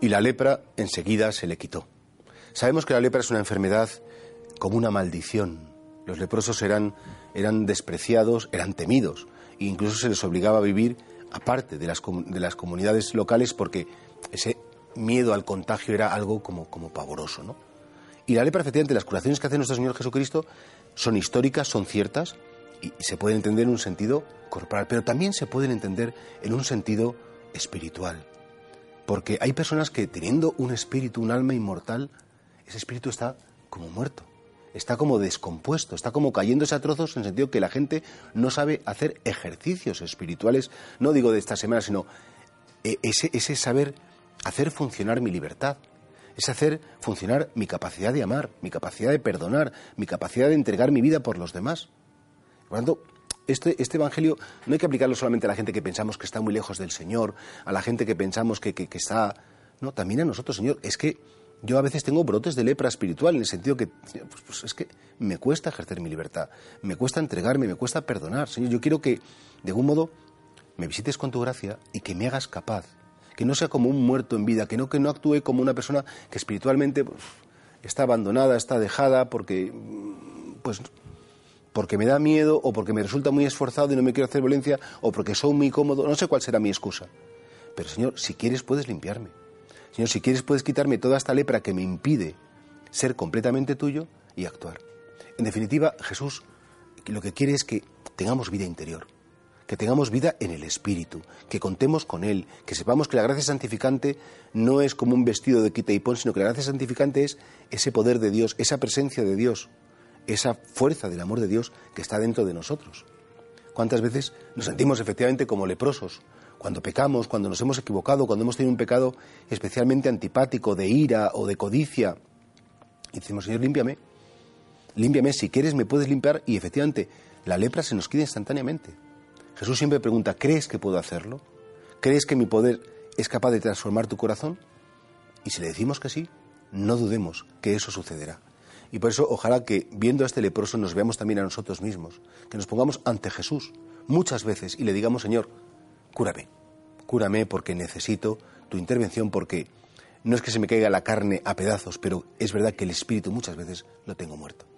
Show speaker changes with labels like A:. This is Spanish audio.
A: y la lepra enseguida se le quitó. Sabemos que la lepra es una enfermedad como una maldición. Los leprosos eran, eran despreciados, eran temidos, e incluso se les obligaba a vivir aparte de las, de las comunidades locales porque ese miedo al contagio era algo como, como pavoroso. ¿no? Y la lepra, efectivamente, las curaciones que hace nuestro Señor Jesucristo son históricas, son ciertas y, se pueden entender en un sentido corporal, pero también se pueden entender en un sentido espiritual. Porque hay personas que teniendo un espíritu, un alma inmortal, ese espíritu está como muerto, está como descompuesto, está como cayéndose a trozos en el sentido que la gente no sabe hacer ejercicios espirituales, no digo de esta semana, sino eh, ese, ese saber hacer funcionar mi libertad, es hacer funcionar mi capacidad de amar, mi capacidad de perdonar, mi capacidad de entregar mi vida por los demás. Por lo tanto, este, este, Evangelio no hay que aplicarlo solamente a la gente que pensamos que está muy lejos del Señor, a la gente que pensamos que, que, está... No, también a nosotros, Señor. Es que yo a veces tengo brotes de lepra espiritual en el sentido que, pues, pues, es que me cuesta ejercer mi libertad, me cuesta entregarme, me cuesta perdonar. Señor, yo quiero que, de algún modo, me visites con tu gracia y que me hagas capaz, que no sea como un muerto en vida, que no, que no actúe como una persona que espiritualmente pues, está abandonada, está dejada, porque, pues, porque me da miedo o porque me resulta muy esforzado y no me quiero hacer violencia o porque soy muy cómodo, no sé cuál será mi excusa. Pero Señor, si quieres puedes limpiarme. Señor, si quieres puedes quitarme toda esta lepra que me impide ser completamente tuyo y actuar. En definitiva, Jesús lo que quiere es que tengamos vida interior, que tengamos vida en el Espíritu, que contemos con Él, que sepamos que la gracia santificante no es como un vestido de quita y pon, sino que la gracia santificante es ese poder de Dios, esa presencia de Dios esa fuerza del amor de Dios que está dentro de nosotros. ¿Cuántas veces nos sentimos efectivamente como leprosos? Cuando pecamos, cuando nos hemos equivocado, cuando hemos tenido un pecado especialmente antipático, de ira o de codicia. Y decimos, Señor, límpiame. Límpiame, si quieres me puedes limpiar. Y efectivamente, la lepra se nos quita instantáneamente. Jesús siempre pregunta, ¿crees que puedo hacerlo? ¿Crees que mi poder es capaz de transformar tu corazón? Y si le decimos que sí, no dudemos que eso sucederá. Y por eso ojalá que viendo a este leproso nos veamos también a nosotros mismos, que nos pongamos ante Jesús muchas veces y le digamos, Señor, cúrame, cúrame porque necesito tu intervención, porque no es que se me caiga la carne a pedazos, pero es verdad que el espíritu muchas veces lo tengo muerto.